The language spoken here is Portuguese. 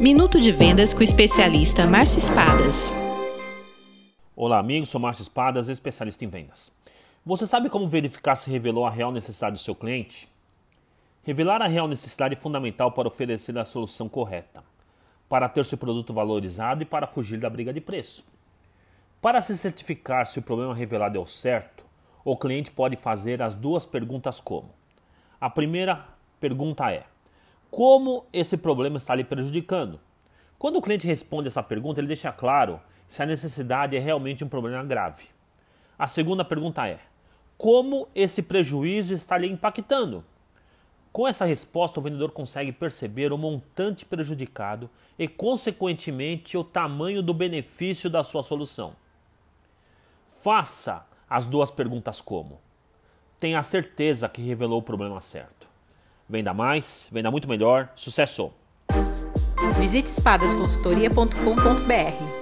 Minuto de Vendas com o especialista Márcio Espadas. Olá, amigos. Sou Márcio Espadas, especialista em vendas. Você sabe como verificar se revelou a real necessidade do seu cliente? Revelar a real necessidade é fundamental para oferecer a solução correta, para ter seu produto valorizado e para fugir da briga de preço. Para se certificar se o problema revelado é o certo, o cliente pode fazer as duas perguntas como. A primeira pergunta é: como esse problema está lhe prejudicando? Quando o cliente responde essa pergunta, ele deixa claro se a necessidade é realmente um problema grave. A segunda pergunta é: como esse prejuízo está lhe impactando? Com essa resposta, o vendedor consegue perceber o montante prejudicado e, consequentemente, o tamanho do benefício da sua solução. Faça as duas perguntas como. Tenha certeza que revelou o problema certo. Venda mais, venda muito melhor. Sucesso! Visite espadasconsultoria.com.br